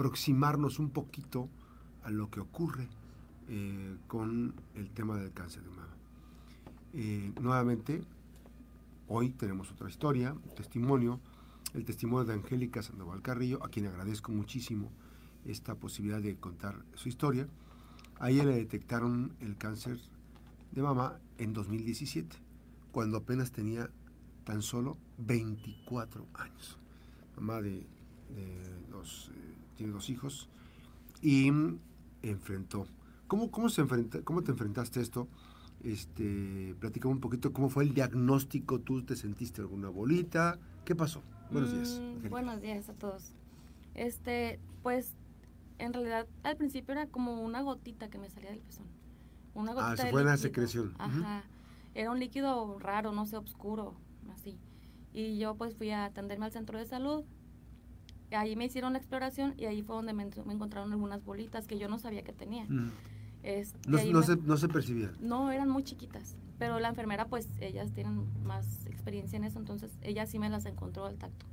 aproximarnos un poquito a lo que ocurre eh, con el tema del cáncer de mama. Eh, nuevamente, hoy tenemos otra historia, un testimonio, el testimonio de Angélica Sandoval Carrillo, a quien agradezco muchísimo esta posibilidad de contar su historia. A ella le detectaron el cáncer de mama en 2017, cuando apenas tenía tan solo 24 años. Mamá de, dos, eh, tiene dos hijos y enfrentó. ¿Cómo, cómo, se enfrenta, ¿Cómo te enfrentaste a esto? Este, platícame un poquito cómo fue el diagnóstico. ¿Tú te sentiste alguna bolita? ¿Qué pasó? Buenos días. Mm, buenos días a todos. Este, pues, en realidad al principio era como una gotita que me salía del pezón. Una gotita ah, se fue la secreción. Ajá. Era un líquido raro, no sé, oscuro, así. Y yo pues fui a atenderme al centro de salud. Ahí me hicieron la exploración y ahí fue donde me, encontraron algunas bolitas que yo no sabía que tenía. no, se, no se percibían. No, eran muy chiquitas. Pero la enfermera, pues ellas tienen más experiencia en eso, entonces ella sí me las encontró al tacto.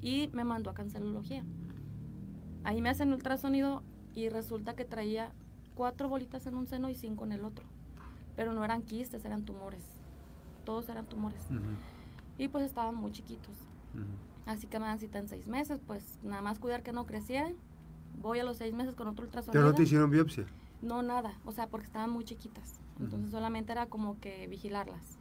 Y me mandó a cancerología. Ahí me hacen ultrasonido y resulta que traía cuatro bolitas en un seno y cinco en el otro. Pero no eran quistes, eran tumores. Todos eran tumores. Y pues estaban muy chiquitos. Así que me dan cita en seis meses, pues nada más cuidar que no crecieran. Voy a los seis meses con otro ultrasonido. ¿Pero no te hicieron biopsia? No, nada, o sea, porque estaban muy chiquitas. Entonces solamente era como que vigilarlas.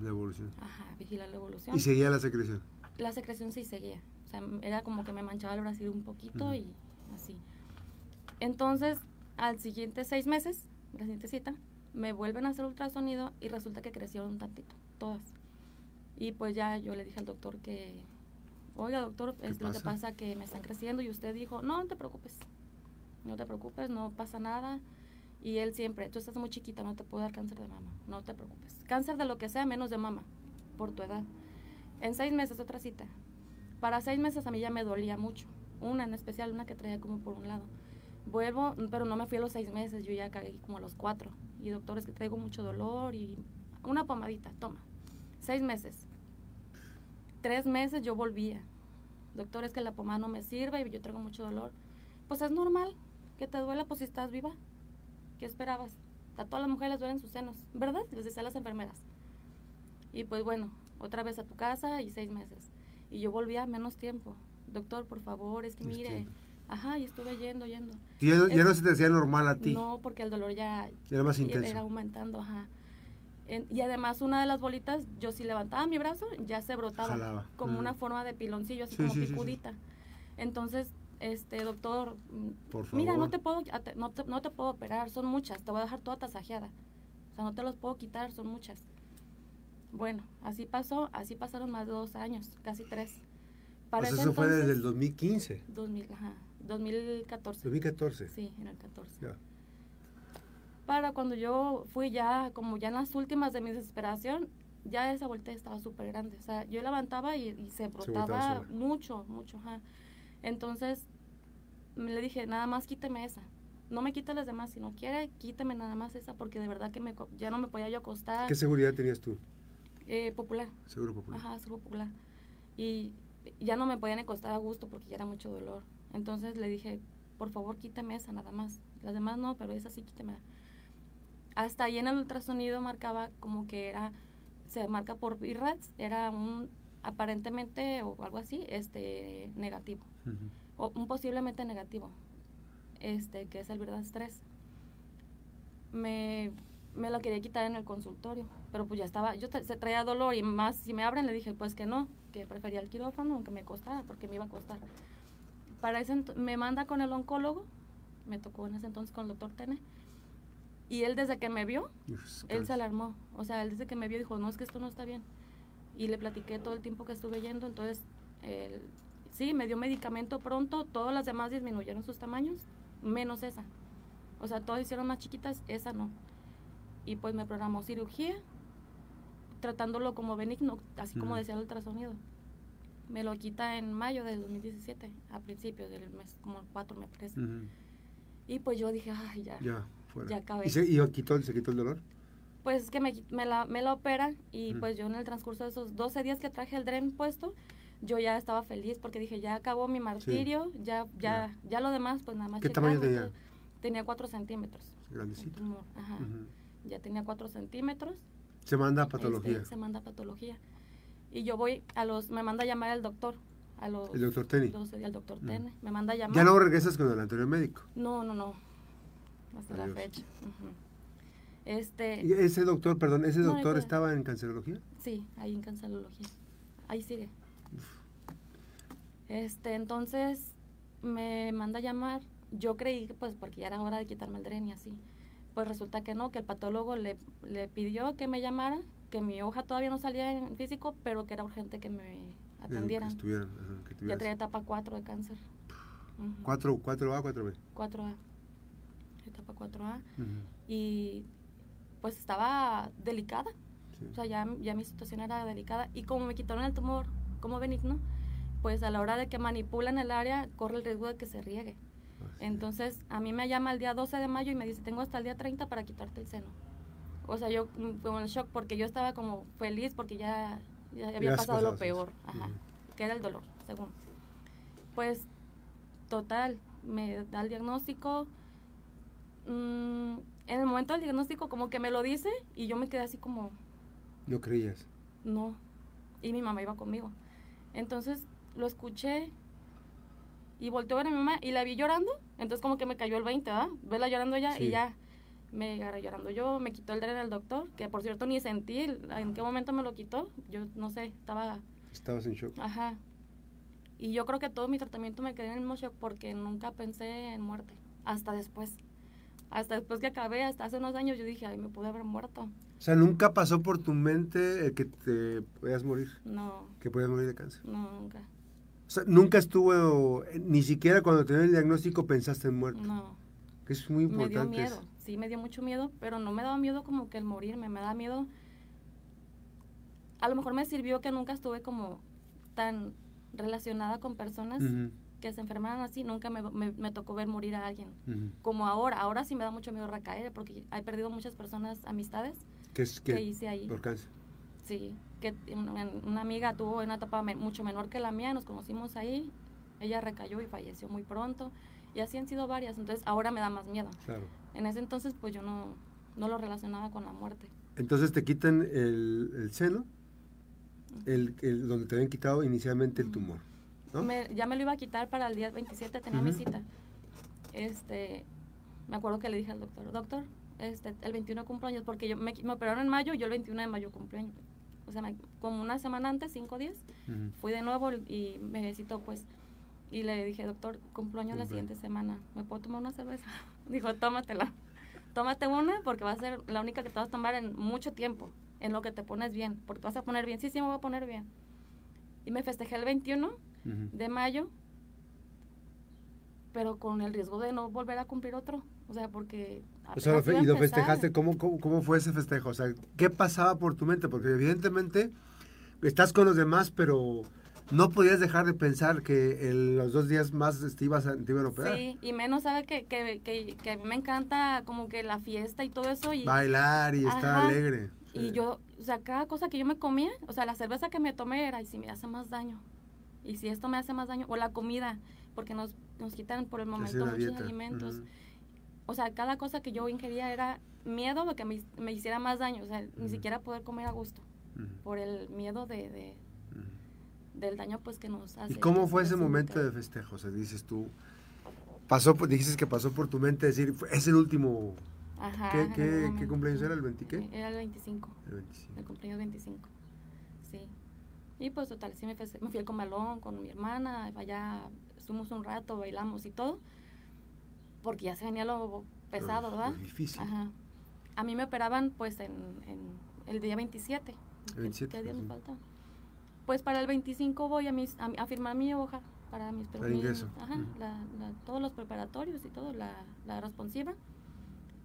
La evolución. Ajá, vigilar la evolución. ¿Y seguía la secreción? La secreción sí seguía. O sea, era como que me manchaba el brasier un poquito y así. Entonces, al siguiente seis meses, la siguiente cita, me vuelven a hacer ultrasonido y resulta que crecieron un tantito, todas. Y pues ya yo le dije al doctor que, oiga doctor, es lo que pasa que me están creciendo y usted dijo, no, no te preocupes, no te preocupes, no pasa nada. Y él siempre, tú estás muy chiquita, no te puedo dar cáncer de mama, no te preocupes. Cáncer de lo que sea, menos de mama, por tu edad. En seis meses, otra cita. Para seis meses a mí ya me dolía mucho. Una en especial, una que traía como por un lado. Vuelvo, pero no me fui a los seis meses, yo ya caí como a los cuatro. Y doctor, es que traigo mucho dolor y una pomadita, toma. Seis meses. Tres meses yo volvía. Doctor, es que la pomada no me sirve y yo traigo mucho dolor. Pues es normal que te duela, pues si estás viva. ¿Qué esperabas? A todas las mujeres les duelen sus senos, ¿verdad? Les decía a las enfermeras. Y pues bueno, otra vez a tu casa y seis meses. Y yo volvía menos tiempo. Doctor, por favor, es que mire. Ajá, y estuve yendo, yendo. ¿Y ya, no se te hacía normal a ti? No, porque el dolor ya era más intenso. Era aumentando, ajá y además una de las bolitas, yo si levantaba mi brazo, ya se brotaba como una forma de piloncillo, así como picudita. Entonces, este doctor, mm, mira, no te puedo no te, no te puedo operar, son muchas, te voy a dejar toda tasajeada. O sea, no te los puedo quitar, son muchas. Bueno, así pasó, así pasaron más de dos años, casi tres. Para pues eso fue desde el 2015. 2000, ajá, 2014. 2014. Sí, en el 14. Ya para cuando yo fui ya, como ya en las últimas de mi desesperación, ya esa voltea estaba súper grande. O sea, yo levantaba y, se brotaba mucho, mucho. Entonces, le dije, nada más quíteme esa. No me quite las demás, si no quiere, quíteme nada más esa, porque de verdad que me, ya no me podía yo acostar. ¿Qué seguridad tenías tú? Eh, popular. Seguro popular. Ajá, seguro popular. Y ya no me podían acostar a gusto porque ya era mucho dolor. Entonces le dije, por favor, quíteme esa nada más. Las demás no, pero esa sí quíteme hasta ahí en el ultrasonido marcaba como que era, se marca por IRADS, era un aparentemente o algo así, este negativo. O un posiblemente negativo. Este, que es el verdad 3. Me, me lo quería quitar en el consultorio, pero pues ya estaba, yo se traía dolor y más si me abren le dije pues que no, que prefería el quirófano aunque me costara, porque me iba a costar. Para ese me manda con el oncólogo, me tocó en ese entonces con el doctor Tene, y él desde que me vio, él se alarmó. O sea, él desde que me vio dijo, no, es que esto no está bien. Y le platiqué todo el tiempo que estuve yendo. Entonces, sí, me dio medicamento pronto. Todas las demás disminuyeron sus tamaños, menos esa. O sea, todas hicieron más chiquitas, esa no. Y pues me programó cirugía, tratándolo como benigno, así como decía el ultrasonido. Me lo quita en mayo del 2017, a principios del mes, como el 4 me parece. Y pues yo dije, ay, ya. Ya ya acabé. ¿Y se, y quitó, se quitó el dolor? Pues que me, me, la, me la operan y pues yo en el transcurso de esos 12 días que traje el DREN puesto, yo ya estaba feliz porque dije, ya acabó mi martirio, ya, ya, ya lo demás, pues nada más. ¿Qué tamaño tenía? Tenía 4 centímetros. Grandecito. Ajá. Ya tenía 4 centímetros. Se manda a patología. Este, se manda a patología. Y yo voy a los, me manda a llamar el doctor. A los, el doctor Teni. el doctor Tene. Me manda a llamar. ¿Ya no regresas con el anterior médico? No, no, no. Hasta la fecha. Este. ¿Y ese doctor, perdón, ese doctor estaba en cancerología? Sí, ahí en cancerología. Ahí sigue. Este, entonces me manda a llamar. Yo creí que pues porque ya era hora de quitarme el dren y así. Pues resulta que no, que el patólogo le, le pidió que me llamara, que mi hoja todavía no salía en físico, pero que era urgente que me atendieran. Que ya tenía etapa 4 de cáncer. Uh ¿4, a 4B? 4A. Etapa 4A. Y pues estaba delicada. O sea, ya, ya mi situación era delicada. Y como me quitaron el tumor como benigno, pues a la hora de que manipulan el área, corre el riesgo de que se riegue. Entonces, a mí me llama el día 12 de mayo y me dice, tengo hasta el día 30 para quitarte el seno. O sea, yo con el shock porque yo estaba como feliz porque ya, ya había pasado, lo peor, ajá, que era el dolor, según. Pues, total, me da el diagnóstico. Mm, en el momento del diagnóstico como que me lo dice y yo me quedé así como... ¿No creías? No. Y mi mamá iba conmigo. Entonces lo escuché y volteó a ver a mi mamá y la vi llorando. Entonces como que me cayó el 20, ¿verdad? Vela llorando ella y ya me agarré llorando yo, me quitó el dren del doctor, que por cierto ni sentí en qué momento me lo quitó. Yo no sé, estaba... Estabas en shock. Ajá. Y yo creo que todo mi tratamiento me quedé en el mismo shock porque nunca pensé en muerte. Hasta después. Hasta después que acabé, hasta hace unos años, yo dije, ay, me pude haber muerto. O sea, ¿nunca pasó por tu mente el que te podías morir? No. ¿Que podías morir de cáncer? No, nunca. O sea, nunca estuvo, ni siquiera cuando tenías el diagnóstico pensaste en muerte. No. Que es muy importante. Me dio miedo, sí, me dio mucho miedo, pero no me daba miedo como que el morirme, me da miedo. A lo mejor me sirvió que nunca estuve como tan relacionada con personas que se enfermaran así, nunca me, me, tocó ver morir a alguien. Como ahora, ahora sí me da mucho miedo recaer porque he perdido muchas personas, amistades ¿Qué es, que hice ahí. Por cáncer. Sí, que una amiga tuvo una etapa mucho menor que la mía, nos conocimos ahí, ella recayó y falleció muy pronto, y así han sido varias, entonces ahora me da más miedo. Claro. En ese entonces pues yo no, no lo relacionaba con la muerte. Entonces te quitan el, el seno, el, el, donde te habían quitado inicialmente el tumor. ¿No? ya me lo iba a quitar para el día 27, tenía mi cita. Este, me acuerdo que le dije al doctor, doctor, este, el 21 cumpleaños, porque yo me, me, operaron en mayo, yo el 21 de mayo cumpleaños o sea, como una semana antes, cinco días, fui de nuevo y me visitó, pues, y le dije, doctor, cumpleaños la siguiente semana, ¿me puedo tomar una cerveza? Dijo, tómatela, tómate una porque va a ser la única que te vas a tomar en mucho tiempo, en lo que te pones bien, porque te vas a poner bien, sí, sí, me voy a poner bien. Y me festejé el 21 de mayo, pero con el riesgo de no volver a cumplir otro. O sea, porque... O sea, y lo festejaste, ¿cómo, ¿cómo, fue ese festejo? O sea, ¿qué pasaba por tu mente? Porque evidentemente estás con los demás, pero no podías dejar de pensar que los dos días más te, ibas a, te iban a operar. Sí, y menos sabe que, que, que, a mí me encanta como que la fiesta y todo eso. Y, Bailar y estar alegre. Y yo, o sea, cada cosa que yo me comía, o sea, la cerveza que me tomé era, y si me hace más daño, y si esto me hace más daño, o la comida, porque nos, nos quitan por el momento muchos alimentos o sea, cada cosa que yo ingería era miedo de que me, me hiciera más daño, o sea, ni siquiera poder comer a gusto, por el miedo de, de del daño pues que nos hace. ¿Y cómo fue ese momento de festejo? O sea, dices tú, pasó, dices que pasó por tu mente decir, es el último... Ajá, ¿Qué, qué, ¿qué cumpleaños era? ¿El 20 qué? Era el 25. El 25. El cumpleaños 25, sí. Y pues total, sí me, me fui al comalón con mi hermana, allá estuvimos un rato, bailamos y todo porque ya se venía lo pesado, ¿verdad? difícil. Ajá. A mí me operaban pues en, el día 27. El 27. ¿Qué día me falta? Pues para el 25 voy a, mis, a, firmar mi hoja para mis para ingreso. Ajá, todos los preparatorios y todo, la, la responsiva.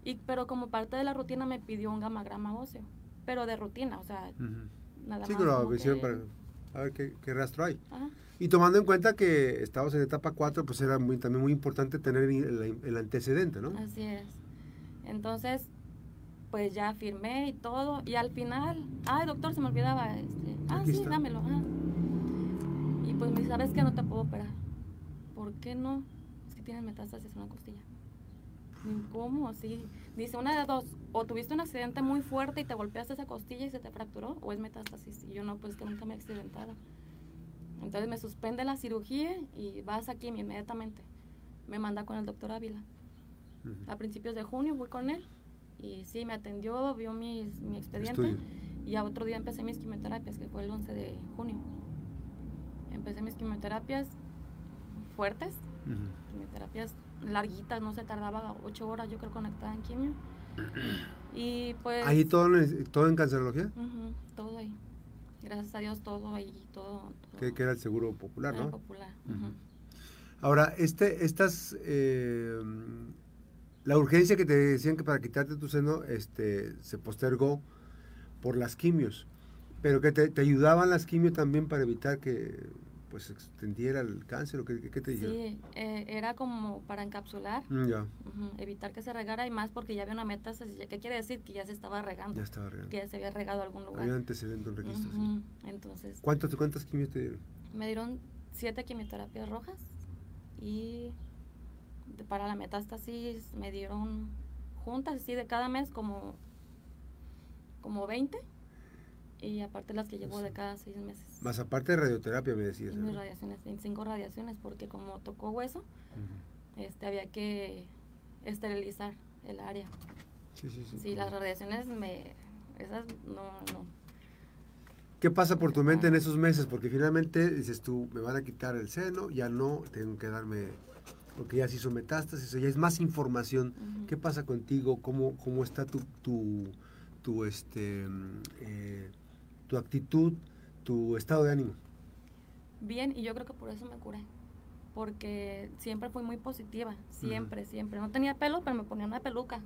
Y, pero como parte de la rutina me pidió un gamagrama óseo, pero de rutina, o sea, nada sí, más. Sí, pero para a ver qué, qué rastro hay. Ajá. Y tomando en cuenta que estábamos en etapa 4, pues era muy, también muy importante tener el, antecedente, ¿no? Así es. Entonces, pues ya firmé y todo. Y al final, ay, doctor, se me olvidaba. Este, ah, sí, dámelo. Y pues me dice, ¿sabes que no te puedo operar? ¿Por qué no? Es que tienes metástasis en una costilla. ¿Cómo? Sí. Dice, una de dos, o tuviste un accidente muy fuerte y te golpeaste esa costilla y se te fracturó, o es metástasis. Y yo no, pues que nunca me he accidentado. Entonces me suspende la cirugía y vas aquí inmediatamente. Me manda con el doctor Ávila. A principios de junio fui con él y sí, me atendió, vio mi, mi expediente y a otro día empecé mis quimioterapias, que fue el 11 de junio. Empecé mis quimioterapias fuertes, quimioterapias larguitas, no se tardaba ocho horas yo creo conectada en quimio. Y pues... ¿Ahí todo, todo en cancerología? todo ahí. Gracias a Dios todo ahí, todo. Que, era el seguro popular, ¿no? popular. Ahora, este, estas... Eh, la urgencia que te decían que para quitarte tu seno este, se postergó por las quimios, pero que te, te ayudaban las quimios también para evitar que pues extendiera el cáncer o qué, qué te dijeron? Sí, eh, era como para encapsular, mm, evitar que se regara y más porque ya había una metástasis, ¿qué quiere decir? Que ya se estaba regando. Ya estaba regando. Que ya se había regado a algún lugar. Había antecedentes en registro, Entonces. ¿Cuántas, ¿Cuántas quimios te dieron? Me dieron siete quimioterapias rojas y para la metástasis me dieron juntas, así de cada mes como, como 20 y aparte las que llevo de cada seis meses. Más aparte de radioterapia, me decías. Y radiaciones, cinco radiaciones, porque como tocó hueso, este había que esterilizar el área. Sí, sí, sí. Sí, las radiaciones me... Esas no, no. ¿Qué pasa por tu mente en esos meses? Porque finalmente dices tú, me van a quitar el seno, ya no, tengo que darme porque ya se hizo metástasis, ya es más información. ¿Qué pasa contigo? ¿Cómo, cómo está tu, tu, tu, este, eh, tu actitud, tu estado de ánimo? Bien, y yo creo que por eso me curé. Porque siempre fui muy positiva, siempre, siempre. No tenía pelo, pero me ponía una peluca.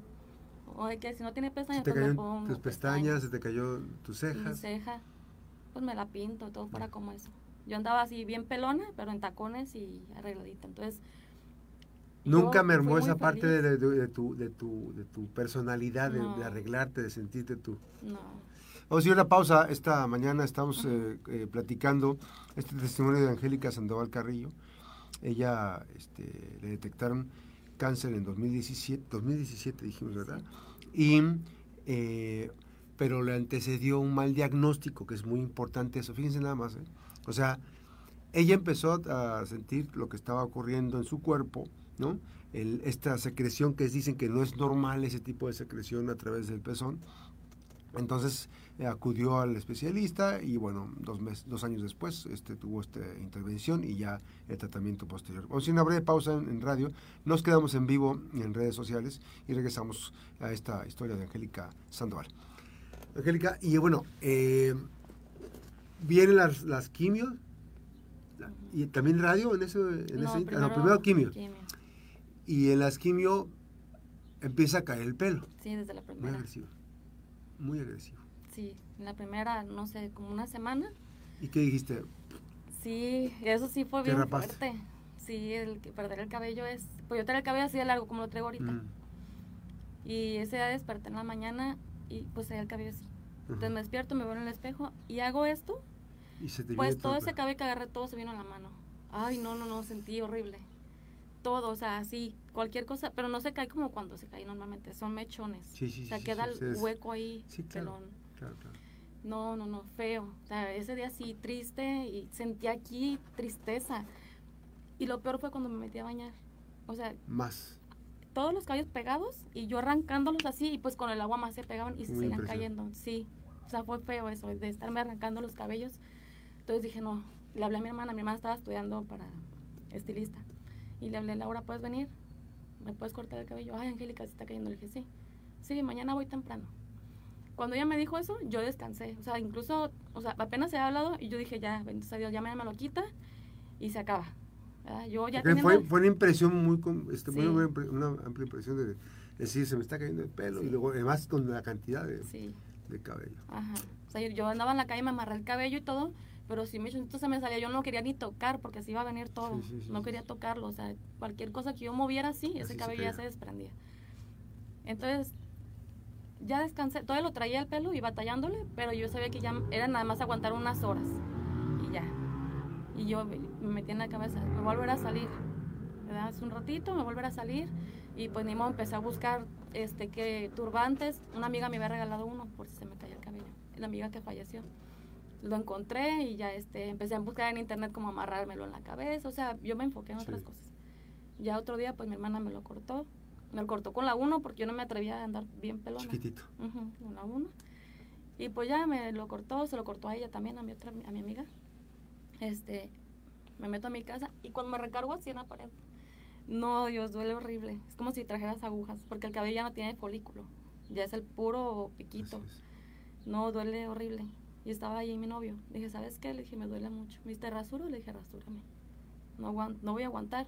O de que si no tiene pestañas, pues me pongo tus pestañas, se te cayó tus cejas. Mi ceja, pues me la pinto, todo fuera como eso. Yo andaba así bien pelona, pero en tacones y arregladita. Entonces, Nunca me mermó esa parte de, tu, de, tu, de tu personalidad, de, arreglarte, de sentirte tú. No. Vamos a hacer una pausa. Esta mañana estamos eh, eh, platicando este testimonio de Angélica Sandoval Carrillo. Ella este, le detectaron cáncer en 2017, 2017 dijimos, ¿verdad? Y, eh, pero le antecedió un mal diagnóstico, que es muy importante eso. Fíjense nada más. O sea, ella empezó a sentir lo que estaba ocurriendo en su cuerpo ¿no? esta secreción que dicen que no es normal ese tipo de secreción a través del pezón. Entonces eh, acudió al especialista y bueno, dos, meses, dos años después este, tuvo esta intervención y ya el tratamiento posterior. Vamos a una breve pausa en, radio, nos quedamos en vivo en redes sociales y regresamos a esta historia de Angélica Sandoval. Angélica, y bueno, eh, vienen las, las quimios y también radio en ese, en ese primero, quimio y en la quimio empieza a caer el pelo. Sí, desde la primera. Muy agresivo. Muy agresivo. Sí, en la primera, no sé, como una semana. ¿Y qué dijiste? Sí, eso sí fue bien fuerte. Sí, el perder el cabello es... Pues yo tengo el cabello así de largo como lo traigo ahorita. Mm. Y ese día desperté en la mañana y pues se el cabello así. Entonces me despierto, me veo en el espejo y hago esto. Y se te pues todo ese cabello que agarré, todo se vino a la mano. Ay, no, no, no, sentí horrible todo, o sea, así, cualquier cosa, pero no se cae como cuando se cae normalmente, son mechones. Sí, sí, o sea, sí, queda el hueco ahí, pelón. No, no, no, feo. O sea, ese día sí, triste y sentí aquí tristeza. Y lo peor fue cuando me metí a bañar. O sea, más. Todos los cabellos pegados y yo arrancándolos así y pues con el agua más se pegaban y se seguían cayendo. Sí, o sea, fue feo eso, de estarme arrancando los cabellos. Entonces dije, no, le hablé a mi hermana, mi hermana estaba estudiando para estilista. Y le hablé, Laura, ¿puedes venir? ¿Me puedes cortar el cabello? Ay, Angélica, se está cayendo. Le dije, sí. Sí, mañana voy temprano. Cuando ella me dijo eso, yo descansé. O sea, incluso, o sea, apenas se ha hablado y yo dije, ya, bendito Dios, ya me lo quita y se acaba. Yo ya fue, fue, una impresión muy, este, una, amplia impresión de decir, se me está cayendo el pelo y luego además con la cantidad de, de cabello. Ajá. O sea, yo andaba en la calle, me amarré el cabello y todo pero si me entonces me salía, yo no quería ni tocar porque así iba a venir todo. no quería tocarlo, o sea, cualquier cosa que yo moviera así, ese cabello ya se desprendía. Entonces, ya descansé, todavía lo traía el pelo y batallándole, pero yo sabía que ya era nada más aguantar unas horas y ya. Y yo me metí en la cabeza, me volver a salir. ¿verdad? Hace un ratito, me volver a salir. Y pues ni modo, empecé a buscar este, que turbantes. Una amiga me había regalado uno por si se me caía el cabello. La amiga que falleció. Lo encontré y ya este, empecé a buscar en internet cómo amarrármelo en la cabeza. O sea, yo me enfoqué en Sí. otras cosas. Ya otro día, pues mi hermana me lo cortó. Me lo cortó con la 1 porque yo no me atrevía a andar bien pelona. Chiquitito. Ujú, con la 1. Y pues ya me lo cortó, se lo cortó a ella también, a mi otra, a mi amiga. Este, me meto a mi casa y cuando me recargo así en la pared, no, Dios, duele horrible. Es como si trajeras agujas, porque el cabello ya no tiene folículo, ya es el puro piquito. No, duele horrible. Y estaba ahí mi novio. Le dije, ¿sabes qué? Le dije, me duele mucho. ¿Me diste rasuro? Le dije, rasúrame. No, no voy a aguantar.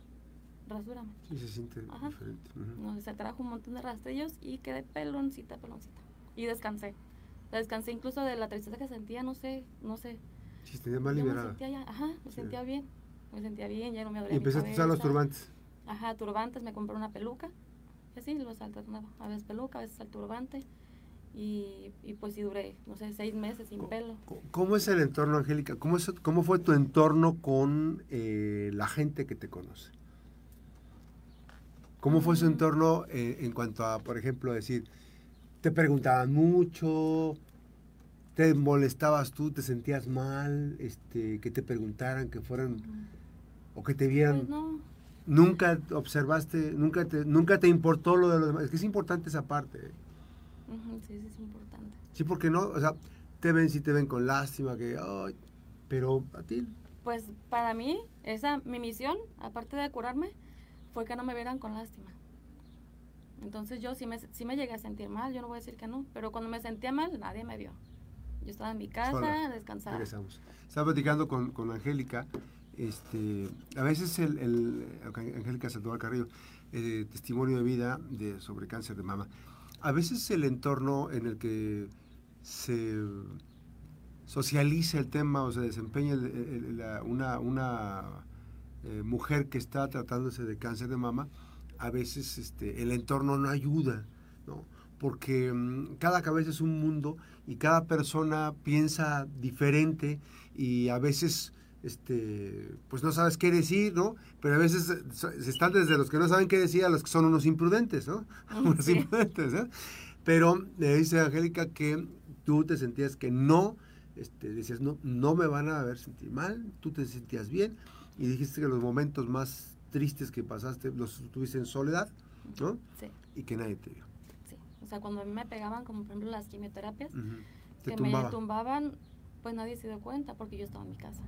Rasúrame. Sí, se siente Ajá. diferente. Ujú. No, se trajo un montón de rastrillos y quedé peloncita, peloncita. Y descansé. Descansé incluso de la tristeza que sentía, no sé, no sé. Sí, tenía más me liberada. sentía ya, ajá, me Sí. sentía bien. Me sentía bien, ya no me dolía Y empezaste a usar los turbantes. Ajá, turbantes, me compré una peluca. Y así los alternaba. A veces peluca, a veces el turbante. Y, y pues sí duré, no sé, seis meses sin pelo. ¿Cómo es el entorno, Angélica? ¿Cómo, es, cómo fue tu entorno con eh, la gente que te conoce? ¿Cómo fue su Mm. entorno eh, en cuanto a, por ejemplo, decir, te preguntaban mucho, te molestabas tú, te sentías mal, este, que te preguntaran, que fueran, o que te vieran? Pues no, Nunca observaste, nunca te, nunca te importó lo de los demás. Es que es importante esa parte. ¿eh? Sí, sí es importante. Sí, porque no, o sea, te ven, sí te ven con lástima, que, ay, pero a ti, Pues para mí, esa, mi misión, aparte de curarme, fue que no me vieran con lástima. Entonces yo sí me, sí me llegué a sentir mal, yo no voy a decir que no, pero cuando me sentía mal, nadie me vio. Yo estaba en mi casa, Sola. descansada. regresamos. Estaba platicando con, con Angélica, este, a veces el, el- Angélica Sandoval Carrillo, eh, testimonio de vida de, sobre cáncer de mama, a veces el entorno en el que se socializa el tema o se desempeña una eh, mujer que está tratándose de cáncer de mama, a veces este, el entorno no ayuda, ¿no? porque mm, cada cabeza es un mundo y cada persona piensa diferente y a veces este pues no sabes qué decir, ¿no? Pero a veces se están desde los que no saben qué decir a los que son unos imprudentes, ¿no? Unos Sí. imprudentes, ¿eh? Pero me dice Angélica que tú te sentías que no, este, decías, no, no me van a ver sentir mal, tú te sentías bien y dijiste que los momentos más tristes que pasaste los tuviste en soledad, ¿no? Sí, Y que nadie te vio. sí. O sea, cuando a mí me pegaban, como por ejemplo las quimioterapias, que tumbaba. me tumbaban, pues nadie se dio cuenta porque yo estaba en mi casa.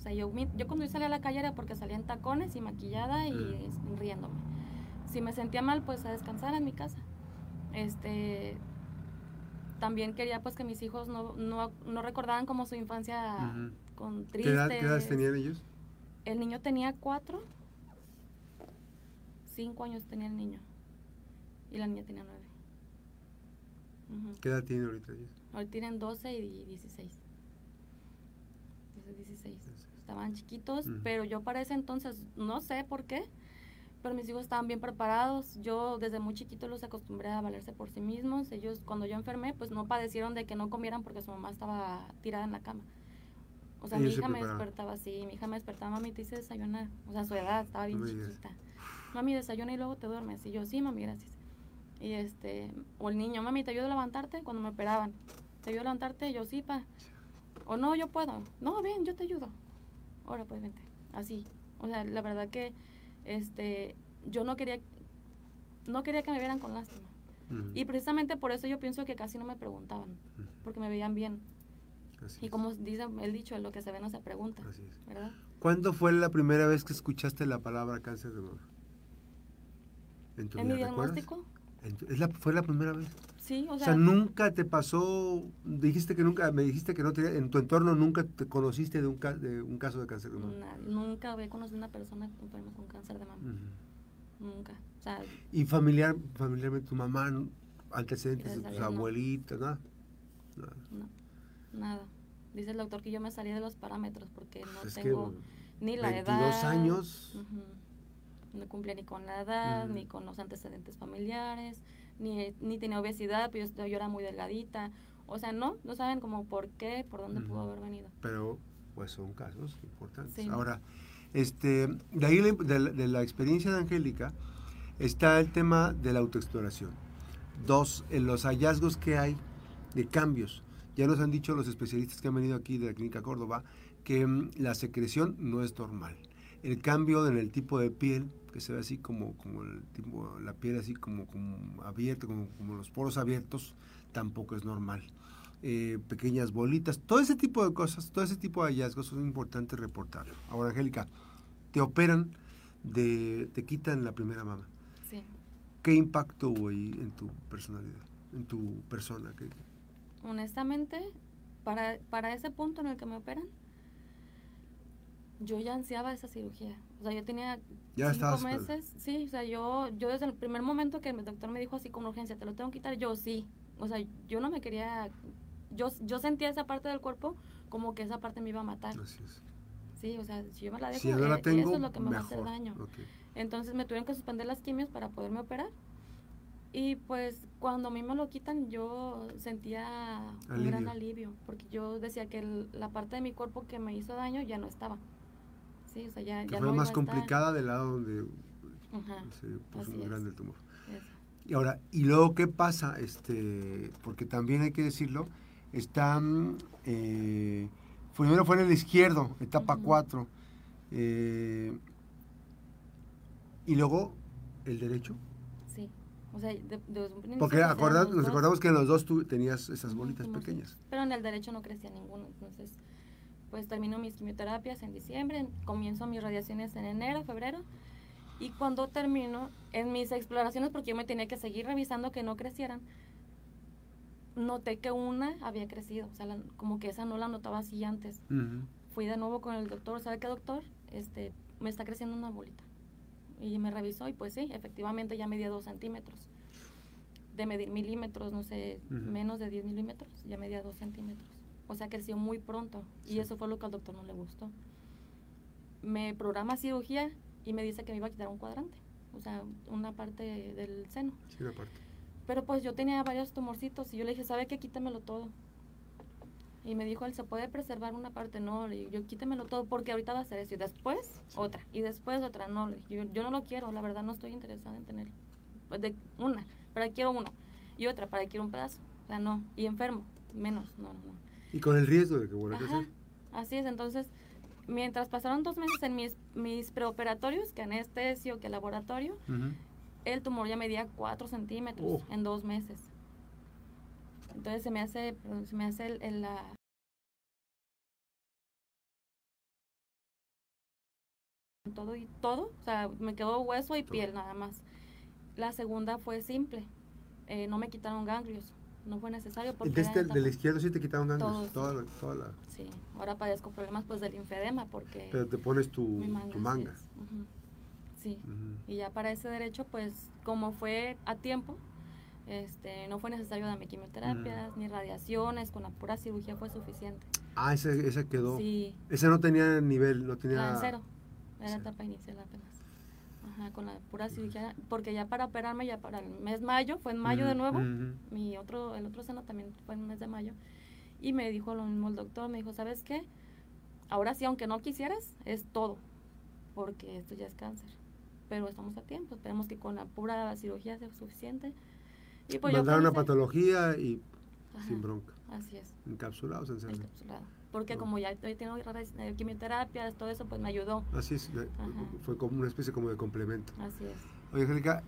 O sea, yo, yo cuando yo salía a la calle era porque salía en tacones y maquillada y Mm. riéndome. Si me sentía mal, pues a descansar en mi casa. Este, también quería pues que mis hijos no, no, no recordaran como su infancia con ¿Qué, edad, qué edades tenían ellos? El niño tenía cuatro, cinco años tenía el niño y la niña tenía nueve. ¿Qué edad tienen ahorita ellos? Ahorita tienen 12 y 16. 12 y 16. Estaban chiquitos, pero yo para ese entonces, no sé por qué, pero mis hijos estaban bien preparados. Yo desde muy chiquitos los acostumbré a valerse por sí mismos. Ellos, cuando yo enfermé, pues no padecieron de que no comieran porque su mamá estaba tirada en la cama. O sea, mi se hija me despertaba así, mi hija me despertaba, mami, te hice desayunar. O sea, su edad estaba bien No chiquita. Mami, desayuna y luego te duermes. Y yo, sí, mami, gracias. Y este, o el niño, mami, ¿te ayudo a levantarte? Cuando me operaban. ¿Te ayudo a levantarte? Yo, sí, pa. O no, yo puedo. No, ven, yo te ayudo. Ahora pues vente. Así. O sea, la verdad que este yo no quería no quería que me vieran con lástima. Y precisamente por eso yo pienso que casi no me preguntaban, porque me veían bien. Así Y es. como dice el dicho, lo que se ve no se pregunta, Así es. ¿verdad? ¿Cuándo fue la primera vez que escuchaste la palabra cáncer de mama? ¿En tu En vida, diagnóstico, En tu- es la, ¿Fue la primera vez? Sí, o O sea, nunca te pasó, dijiste que nunca, me dijiste que no tenía, en tu entorno nunca te conociste de un, ca- de un caso de cáncer de mama. nunca había conocido a una persona enferma con cáncer de mama. Nunca. O sea, Y familiar, familiarmente tu mamá, antecedentes de tus no. abuelitas, nada. Nada. no, nada. Dice el doctor que yo me salí de los parámetros porque no es que tengo ni la 22 edad. años. No cumplía ni con la edad, ni con los antecedentes familiares, ni, ni tenía obesidad, pero yo, yo era muy delgadita. O sea, no, no saben como por qué, por dónde pudo haber venido. pero pues son casos importantes. Sí. Ahora, este, de ahí la- de, la- de la experiencia de Angélica está el tema de la autoexploración. Dos, en los hallazgos que hay de cambios. Ya nos han dicho los especialistas que han venido aquí de la Clínica Córdoba que mm, la secreción no es normal. El cambio en el tipo de piel, que se ve así como, como el tipo, la piel así como, como abierta, como, como los poros abiertos, tampoco es normal. Eh, pequeñas bolitas, todo ese tipo de cosas, todo ese tipo de hallazgos son importantes reportarlo. Ahora, Angélica, te operan, de, te quitan la primera mama. Sí. ¿Qué impacto hubo ahí en tu personalidad, en tu persona? ¿Qué- honestamente, para, para ese punto en el que me operan, yo ya ansiaba esa cirugía. O sea, yo tenía Ya cinco meses, sí, o sea, yo, yo desde el primer momento que el doctor me dijo así con urgencia, te lo tengo que quitar, yo sí. O sea, yo no me quería, yo, yo sentía esa parte del cuerpo como que esa parte me iba a matar. Así es. Sí, o sea, si yo me la dejo, Si la eh, tengo, eso es lo que me va a hacer daño. Entonces me tuvieron que suspender las quimios para poderme operar. Y pues cuando a mí me lo quitan yo sentía un gran Alivio. alivio, porque yo decía que el- la parte de mi cuerpo que me hizo daño ya no estaba. Sí, o sea, ya, Que ya fue no más complicada del lado donde Ajá, se puso muy grande el tumor. eso. Y ahora, ¿y luego qué pasa? Este, porque también hay que decirlo, está, mm, eh, primero fue en el izquierdo, etapa Ujú. 4, y luego el derecho. Sí, o sea, de, de- desde un principio Porque eran acorda- los nos acordamos que en los dos tú tenías esas bolitas pequeñas. Pero en el derecho no crecía ninguno, entonces pues termino mis quimioterapias en diciembre, comienzo mis radiaciones en enero, febrero, y cuando termino, en mis exploraciones, porque yo me tenía que seguir revisando que no crecieran, noté que una había crecido, o sea, la- como que esa no la notaba así antes. Ujú. Fui de nuevo con el doctor, ¿sabe qué doctor? Este, me está creciendo una bolita. Y me revisó y pues sí, efectivamente ya medía dos centímetros. De medir milímetros, no sé, Ujú. menos de 10 milímetros, ya medía dos centímetros. O sea, creció muy pronto. Sí. Y eso fue lo que al doctor no le gustó. Me programa cirugía y me dice que me iba a quitar un cuadrante. O sea, una parte del seno. Sí, una parte. Pero pues yo tenía varios tumorcitos y yo le dije, ¿sabe qué? Quítemelo todo. Y me dijo él, ¿se puede preservar una parte? No, le digo, yo quítemelo todo porque ahorita va a hacer eso. Y después otra. Y después otra. No, le dije, yo, yo no lo quiero, la verdad no estoy interesada en tenerlo. Pues de una, pero quiero uno. Y otra, para quiero un pedazo. O sea, no. Y enfermo, menos. No, no, no. Y con el riesgo de que vuelva a crecer. así es. Entonces, mientras pasaron dos meses en mis, mis preoperatorios, que anestesio, que laboratorio, el tumor ya medía 4 centímetros Oh. en dos meses. Entonces se me hace, se me hace el, el- la... Todo y todo, o sea, me quedó hueso y piel nada más. La segunda fue simple, eh, no me quitaron ganglios, no fue necesario porque De este- del izquierdo sí te quitaron ganglios. Toda la, toda la- Sí, ahora padezco problemas pues del linfedema porque pero te pones tu, manga. tu manga. Sí. Y ya para ese derecho, pues como fue a tiempo, este, no fue necesario darme quimioterapias ni radiaciones, con la pura cirugía fue suficiente. Ah, ese, ese quedó. Sí, Ese no tenía nivel, no tenía... la en cero, era cero. etapa inicial apenas. Ajá, con la pura cirugía, porque ya para operarme, ya para el mes mayo, fue en mayo de nuevo, mi otro, el otro seno también fue en el mes de mayo, y me dijo lo mismo el doctor, me dijo, ¿sabes qué? Ahora sí, aunque no quisieras, es todo, porque esto ya es cáncer. Pero estamos a tiempo, esperemos que con la pura cirugía sea suficiente. Y pues yo Mandaron a pensé- patología y Ajá, sin bronca. Así es, Encapsulados en encapsulado. Porque como ya eh, quimioterapias, todo eso, pues me ayudó. Así es, Ajá. fue como una especie como de complemento. Así es. Oye, Angélica,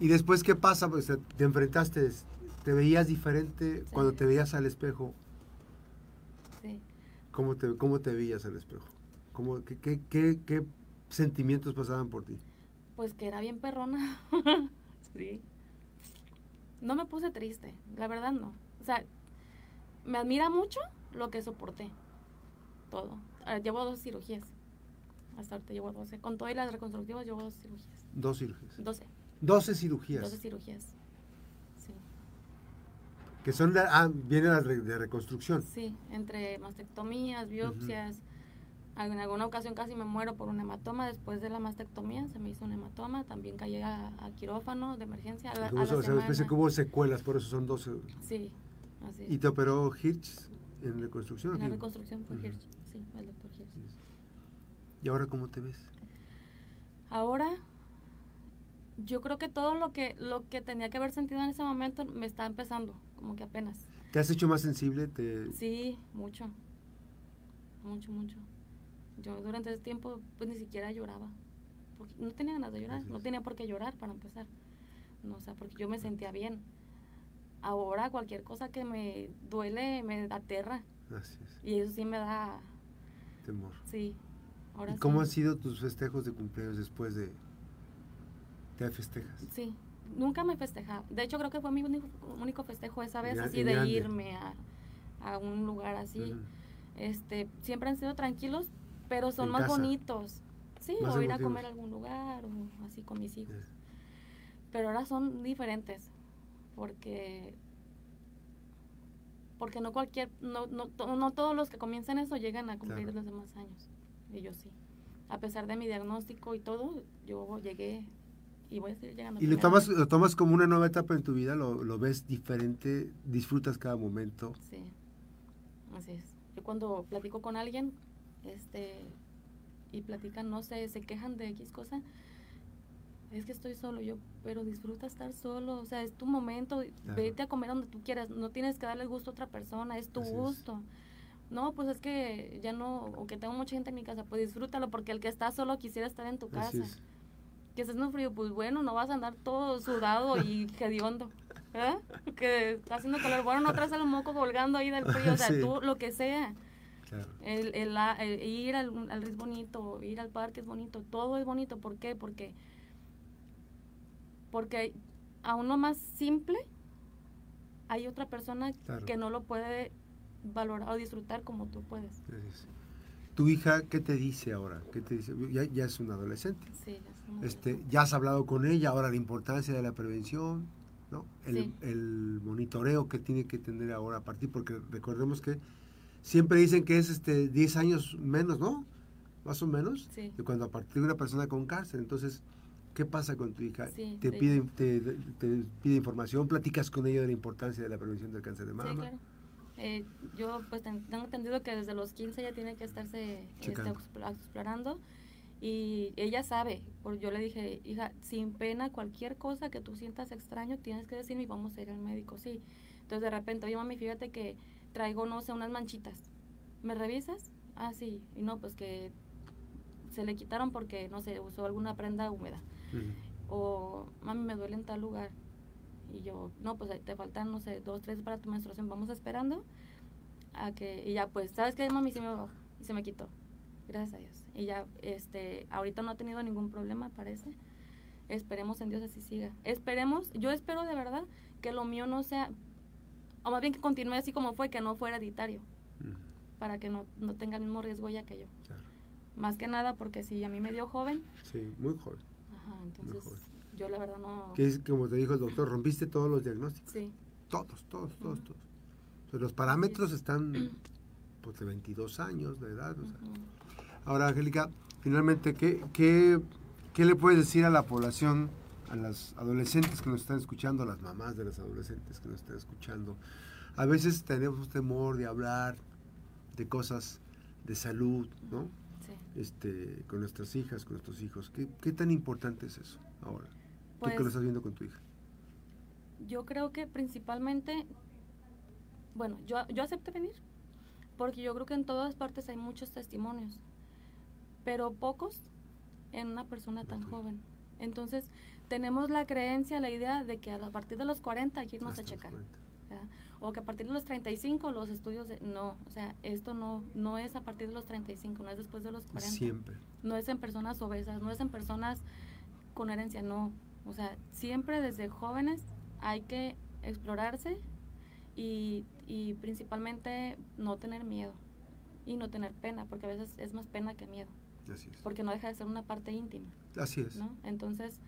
¿y después qué pasa? Pues te, te enfrentaste, te veías diferente Sí. cuando te veías al espejo. Sí. ¿Cómo te, cómo te veías al espejo? ¿Cómo, qué, qué, qué, qué sentimientos pasaban por ti? Pues que era bien perrona. sí. No me puse triste, la verdad no. O sea, me admira mucho lo que soporté. Todo. Ah, llevo dos cirugías. Hasta ahorita llevo 12. Con todas las reconstructivas llevo dos cirugías. Dos cirugías. 12. 12 cirugías. 12 cirugías. Sí. Que son, de, ah, vienen las de reconstrucción. Sí, entre mastectomías, biopsias. En alguna ocasión casi me muero por un hematoma. Después de la mastectomía se me hizo un hematoma. También caí a, a quirófano de emergencia. A la, a la Incluso, o sea, especie semana. que hubo secuelas, por eso son 12. Sí, así ¿Y te operó Hirsch en reconstrucción? En la reconstrucción fue Ujú. Hirsch, sí. El doctor Gil. ¿Y ahora cómo te ves? Ahora, yo creo que todo lo que, lo que tenía que haber sentido en ese momento me está empezando, como que apenas. ¿Te has hecho más sensible? ¿Te... Sí, mucho. Mucho, mucho. Yo durante ese tiempo pues ni siquiera lloraba. Porque no tenía ganas de llorar, no tenía por qué llorar para empezar. No, o sea, porque yo me sentía bien. Ahora cualquier cosa que me duele me aterra. Así es, Y eso sí me da, temor. sí. Ahora ¿Y cómo han sido tus festejos de cumpleaños después de... ¿Te festejas? Sí, nunca me festejaba. De hecho, creo que fue mi único, único festejo esa vez, así de irme a, a un lugar así. Este Siempre han sido tranquilos, pero son En más casa. bonitos. Sí, Más o ir a comer a algún lugar o así con mis hijos. Pero ahora son diferentes, porque porque no cualquier, no, no, no todos los que comienzan eso llegan a cumplir Claro. los demás años. Y yo sí. A pesar de mi diagnóstico y todo, yo llegué y voy a seguir llegando. ¿Y lo tomas, lo tomas como una nueva etapa en tu vida? ¿Lo, lo ves diferente? ¿Disfrutas cada momento? Sí, así es. Yo cuando platico con alguien, este, y platican, no sé, se quejan de X cosa, es que estoy solo, yo, pero disfruta estar solo, o sea, es tu momento, vete a comer donde tú quieras, no tienes que darle gusto a otra persona, es tu Así es. gusto. No, pues es que ya no, o que tengo mucha gente en mi casa, pues disfrútalo, porque el que está solo quisiera estar en tu Así casa. es. Que estés en un frío, pues bueno, no vas a andar todo sudado y hediondo. ¿verdad? Que está haciendo calor. Bueno, no traes el moco colgando ahí del frío. O sea, Sí. tú lo que sea. Claro. El, el, el ir al, al río es bonito, ir al parque es bonito, todo es bonito. ¿Por qué? Porque, porque a uno más simple hay otra persona Claro. que no lo puede valorar o disfrutar como tú puedes. ¿Tu hija qué te dice ahora? ¿Qué te dice? Ya, ya es una adolescente. Sí, es como- Este, ya has hablado con ella, ahora la importancia de la prevención, ¿no? El, Sí. el monitoreo que tiene que tener ahora a partir, porque recordemos que siempre dicen que es este 10 años menos, ¿no? Más o menos, Sí. de cuando a partir de una persona con cáncer. Entonces, ¿qué pasa con tu hija? Sí, te, de pide, te, te pide información, platicas con ella de la importancia de la prevención del cáncer de mama. Sí, claro. Eh, yo pues ten- tengo entendido que desde los 15 ya tiene que estarse este, explorando y ella sabe, por yo le dije, hija, sin pena, cualquier cosa que tú sientas extraño, tienes que decirme y vamos a ir al médico, sí. Entonces de repente, oye mami, fíjate que traigo, no sé, unas manchitas. ¿Me revisas? Ah, sí. Y no, pues que se le quitaron porque, no sé, usó alguna prenda húmeda Ujú. o mami me duele en tal lugar y yo no pues ahí te faltan no sé dos tres para tu menstruación vamos esperando a que y ya pues sabes qué mami se me bajó y se me quitó. Gracias a Dios. Y ya este ahorita no ha tenido ningún problema parece. Esperemos en Dios así siga. Esperemos yo espero de verdad que lo mío no sea o más bien que continúe así como fue que no fuera hereditario para que no, no tenga el mismo riesgo ella que yo. Claro. más que nada porque si a mí me dio joven Sí, muy joven. Ajá, entonces yo la verdad no Que es como te dijo el doctor, rompiste todos los diagnósticos. sí Todos, todos, todos, todos. O sea, los parámetros están pues, de 22 años de edad. o sea. Ahora, Angélica, finalmente, ¿qué, qué, qué le puedes decir a la población, a las adolescentes que nos están escuchando, a las mamás de las adolescentes que nos están escuchando? A veces tenemos temor de hablar de cosas de salud, ¿no? Este, con nuestras hijas, con nuestros hijos. ¿Qué, qué tan importante es eso ahora? Tú que lo Pues estás viendo con tu hija. yo creo que principalmente, bueno, yo, yo acepté venir, porque yo creo que en todas partes hay muchos testimonios, pero pocos en una persona tan joven. Entonces, tenemos la creencia, la idea de que a partir de los 40 hay que irnos a Hasta checar. 40. ¿verdad? O que a partir de los 35 los estudios, de- no, o sea, esto no, no es a partir de los 35, no es después de los 40. Siempre. no es en personas obesas, no es en personas con herencia, no. O sea, siempre desde jóvenes hay que explorarse y, y principalmente no tener miedo y no tener pena, porque a veces es más pena que miedo, Así es. porque no deja de ser una parte íntima, Así es. ¿no? Entonces,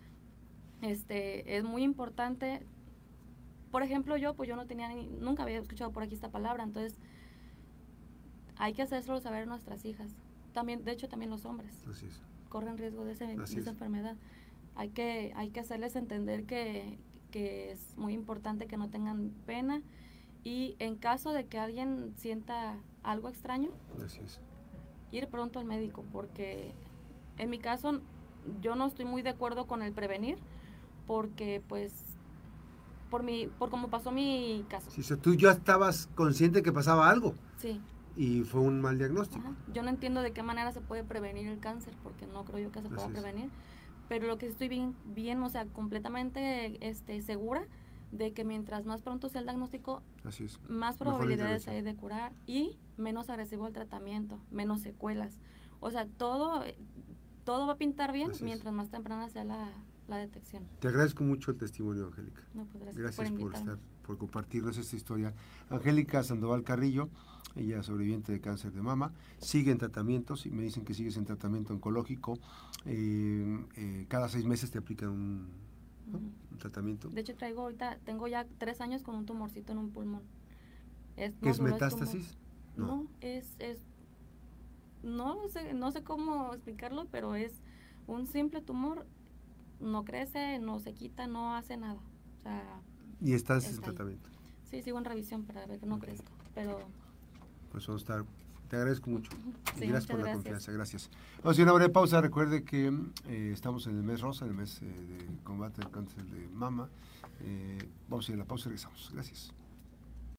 este, es muy importante. Por ejemplo, yo, pues yo no tenía, ni- nunca había escuchado por aquí esta palabra, entonces hay que hacérselo saber a nuestras hijas. También, de hecho, también los hombres Así es. corren riesgo de, ese- de Así esa es. enfermedad. Hay que, hay que hacerles entender que, que es muy importante que no tengan pena y en caso de que alguien sienta algo extraño, Así es. ir pronto al médico, porque en mi caso yo no estoy muy de acuerdo con el prevenir, porque pues por mi por cómo pasó mi caso. Sí, tú ya estabas consciente que pasaba algo. Sí. Y fue un mal diagnóstico. Yo no entiendo de qué manera se puede prevenir el cáncer, porque no creo yo que se pueda prevenir. Pero lo que estoy bien, bien, o sea, completamente este, segura de que mientras más pronto sea el diagnóstico, más probabilidades hay de curar y menos agresivo el tratamiento, menos secuelas. O sea, todo, todo va a pintar bien mientras más temprana sea la, detección. Te agradezco mucho el testimonio, Angélica. Pues gracias, por, estar, por compartirnos esta historia. Angélica Sandoval Carrillo, ella sobreviviente de cáncer de mama, sigue en tratamientos y me dicen que sigues en tratamiento oncológico. Eh, eh, cada seis meses te aplican un, tratamiento. De hecho, traigo ahorita, tengo ya tres años con un tumorcito en un pulmón. Es, ¿Qué es metástasis? no. es, es, no sé, no sé cómo explicarlo, pero es un simple tumor, no crece, no se quita, no hace nada. O sea, ¿Y estás en tratamiento? Sí, sigo en revisión para ver que no crezca, pero... Pues vamos a estar te agradezco mucho. gracias por la confianza. Gracias. Vamos a hacer una breve pausa. Recuerde que eh, estamos en el mes rosa, en el mes eh, de combate al cáncer de mama. Eh, vamos a ir a la pausa y regresamos. Gracias.